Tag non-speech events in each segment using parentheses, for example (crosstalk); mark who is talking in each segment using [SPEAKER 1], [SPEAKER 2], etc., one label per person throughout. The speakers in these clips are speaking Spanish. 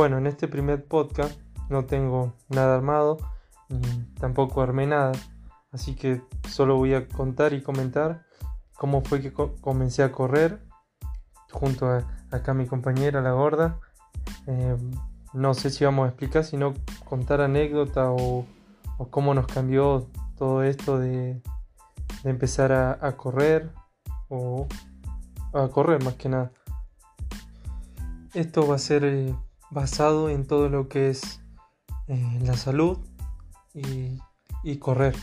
[SPEAKER 1] Bueno, en este primer podcast no tengo nada armado, ni tampoco armé nada, así que solo voy a contar y comentar cómo fue que comencé a correr junto a acá mi compañera, la gorda. Eh, no sé si vamos a explicar, sino contar anécdota o, cómo nos cambió todo esto de, empezar a, correr o a correr más que nada. Esto va a ser eh, basado en todo lo que es eh, la salud y, correr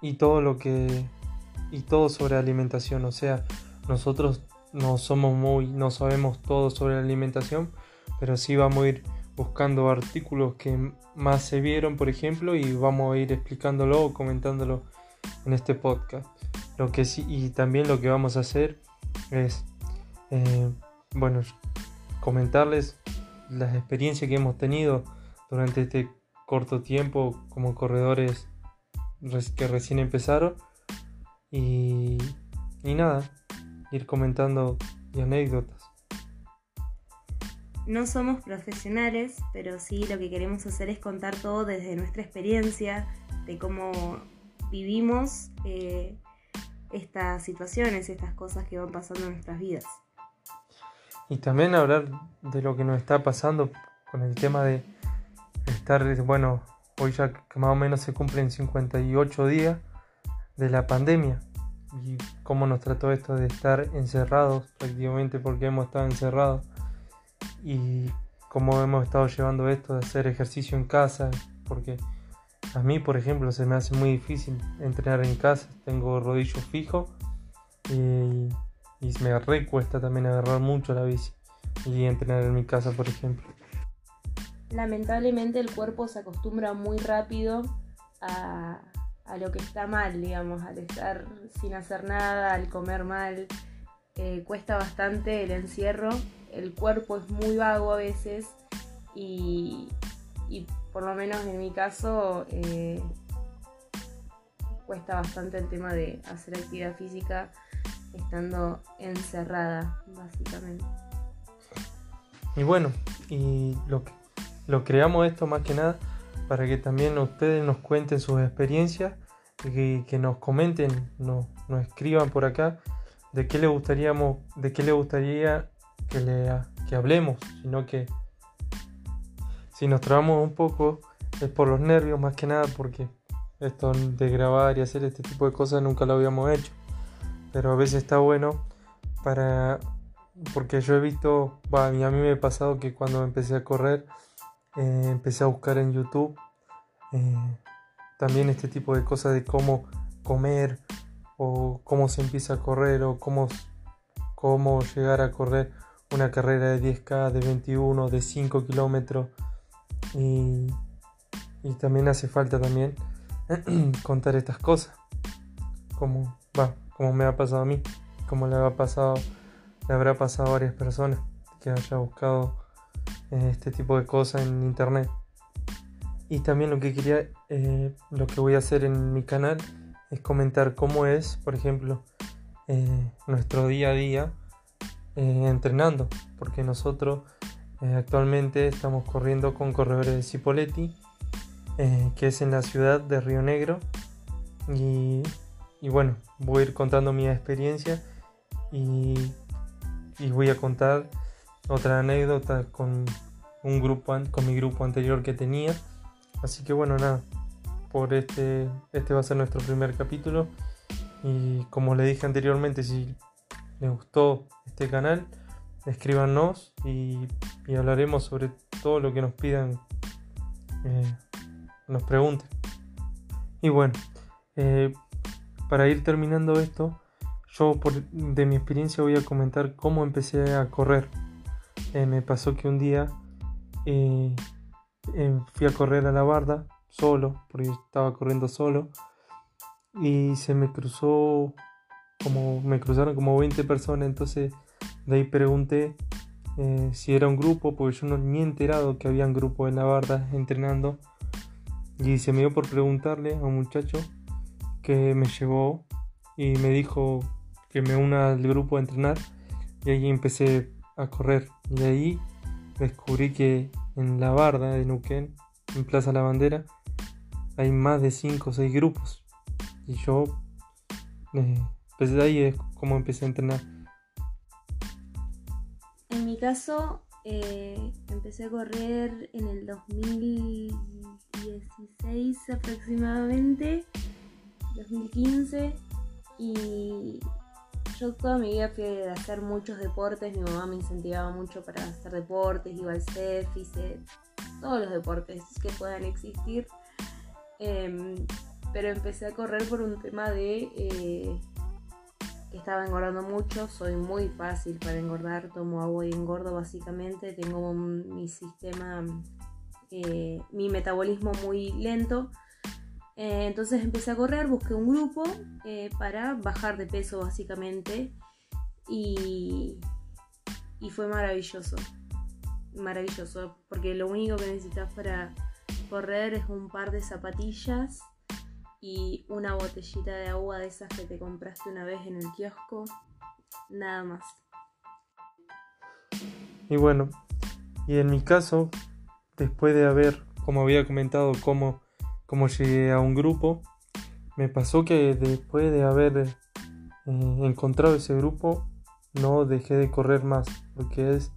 [SPEAKER 1] y todo lo que y todo sobre alimentación o sea nosotros no somos muy no sabemos todo sobre alimentación pero sí vamos a ir buscando artículos que más se vieron, por ejemplo, y vamos a ir explicándolo o comentándolo en este podcast. Lo que sí, y también lo que vamos a hacer es, eh, bueno, comentarles las experiencias que hemos tenido durante este corto tiempo como corredores que recién empezaron y, y nada, ir comentando y anécdotas.
[SPEAKER 2] No somos profesionales, pero sí lo que queremos hacer es contar todo desde nuestra experiencia, de cómo vivimos eh, estas situaciones, estas cosas que van pasando en nuestras vidas.
[SPEAKER 1] Y también hablar de lo que nos está pasando con el tema de estar, bueno, hoy ya que más o menos se cumplen 58 días de la pandemia y cómo nos trató esto de estar encerrados prácticamente porque hemos estado encerrados y cómo hemos estado llevando esto de hacer ejercicio en casa, porque a mí, por ejemplo, se me hace muy difícil entrenar en casa, tengo rodillo fijo y, me recuesta también agarrar mucho la bici y entrenar en mi casa, por ejemplo.
[SPEAKER 2] Lamentablemente el cuerpo se acostumbra muy rápido a, a lo que está mal, digamos, al estar sin hacer nada, al comer mal, eh, cuesta bastante el encierro el cuerpo es muy vago a veces y, por lo menos en mi caso eh, cuesta bastante el tema de hacer actividad física estando encerrada básicamente.
[SPEAKER 1] Y bueno, y lo, lo creamos esto más que nada para que también ustedes nos cuenten sus experiencias y que, nos comenten, nos, nos escriban por acá de qué le gustaríamos, de qué le gustaría que, le, que hablemos, sino que si nos trabamos un poco es por los nervios más que nada porque esto de grabar y hacer este tipo de cosas nunca lo habíamos hecho. Pero a veces está bueno para... Porque yo he visto, a mí me ha pasado que cuando empecé a correr, eh, empecé a buscar en YouTube eh, también este tipo de cosas de cómo comer o cómo se empieza a correr o cómo, cómo llegar a correr una carrera de 10K, de 21, de 5 kilómetros. Y, también hace falta también (clears throat) contar estas cosas. Como, va, como me ha pasado a mí, como le, ha pasado, le habrá pasado a varias personas que haya buscado eh, este tipo de cosas en internet. Y también lo que quería, eh, lo que voy a hacer en mi canal es comentar cómo es, por ejemplo, eh, nuestro día a día entrenando, porque nosotros actualmente estamos corriendo con corredores de Cipoletti, que es en la ciudad de Río Negro. Y, bueno, voy a ir contando mi experiencia y, y, voy a contar otra anécdota con un grupo con mi grupo anterior que tenía. Así que bueno, nada, por este, este va a ser nuestro primer capítulo. Y como le dije anteriormente, si les gustó este canal, escríbanos y, hablaremos sobre todo lo que nos pidan, eh, nos pregunten. Y bueno, eh, para ir terminando esto, yo por, de mi experiencia voy a comentar cómo empecé a correr. Eh, me pasó que un día fui a correr a la barda solo, porque estaba corriendo solo, y se me cruzó como me cruzaron como 20 personas, entonces de ahí pregunté eh, si era un grupo, porque yo no ni he enterado que había un grupo en la barda entrenando. Y se me dio por preguntarle a un muchacho que me llevó y me dijo que me una al grupo a entrenar. Y ahí empecé a correr. Y ahí descubrí que en la barda de Nuquén, en Plaza La Bandera, hay más de 5 o 6 grupos. Y yo, eh, pues ahí es como empecé a entrenar.
[SPEAKER 2] En mi caso, eh, empecé a correr en el 2016 aproximadamente, 2015, y yo toda mi vida fui de hacer muchos deportes, mi mamá me incentivaba mucho para hacer deportes, iba al CEF, todos los deportes que puedan existir, em, pero empecé a correr por un tema de... Eh, estaba engordando mucho, soy muy fácil para engordar, tomo agua y engordo básicamente, tengo mi sistema, eh, mi metabolismo muy lento. Eh, entonces empecé a correr, busqué un grupo eh, para bajar de peso básicamente. Y, y fue maravilloso, maravilloso, porque lo único que necesitas para correr es un par de zapatillas y una botellita de agua de esas que te compraste una vez en el kiosco, nada más.
[SPEAKER 1] Y bueno, y en mi caso, después de haber, como había comentado, cómo, cómo llegué a un grupo, me pasó que después de haber eh, encontrado ese grupo, no dejé de correr más, porque es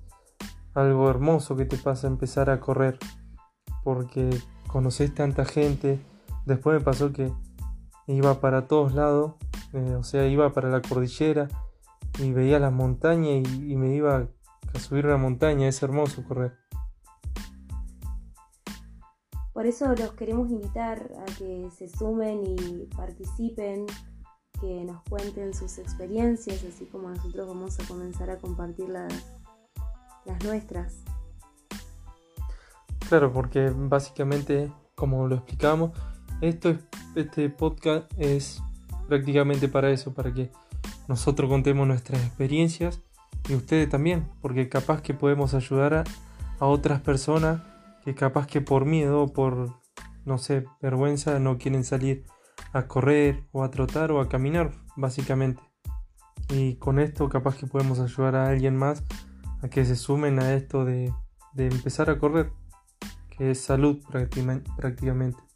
[SPEAKER 1] algo hermoso que te pasa empezar a correr, porque conoces tanta gente, Después me pasó que iba para todos lados, eh, o sea, iba para la cordillera y veía las montañas y, me iba a subir una montaña, es hermoso correr.
[SPEAKER 2] Por eso los queremos invitar a que se sumen y participen, que nos cuenten sus experiencias, así como nosotros vamos a comenzar a compartir las, nuestras.
[SPEAKER 1] Claro, porque básicamente, como lo explicamos, esto es, este podcast es prácticamente para eso, para que nosotros contemos nuestras experiencias y ustedes también, porque capaz que podemos ayudar a, otras personas que capaz que por miedo o por, no sé, vergüenza no quieren salir a correr o a trotar o a caminar, básicamente. Y con esto capaz que podemos ayudar a alguien más a que se sumen a esto de, de empezar a correr, que es salud prácticamente.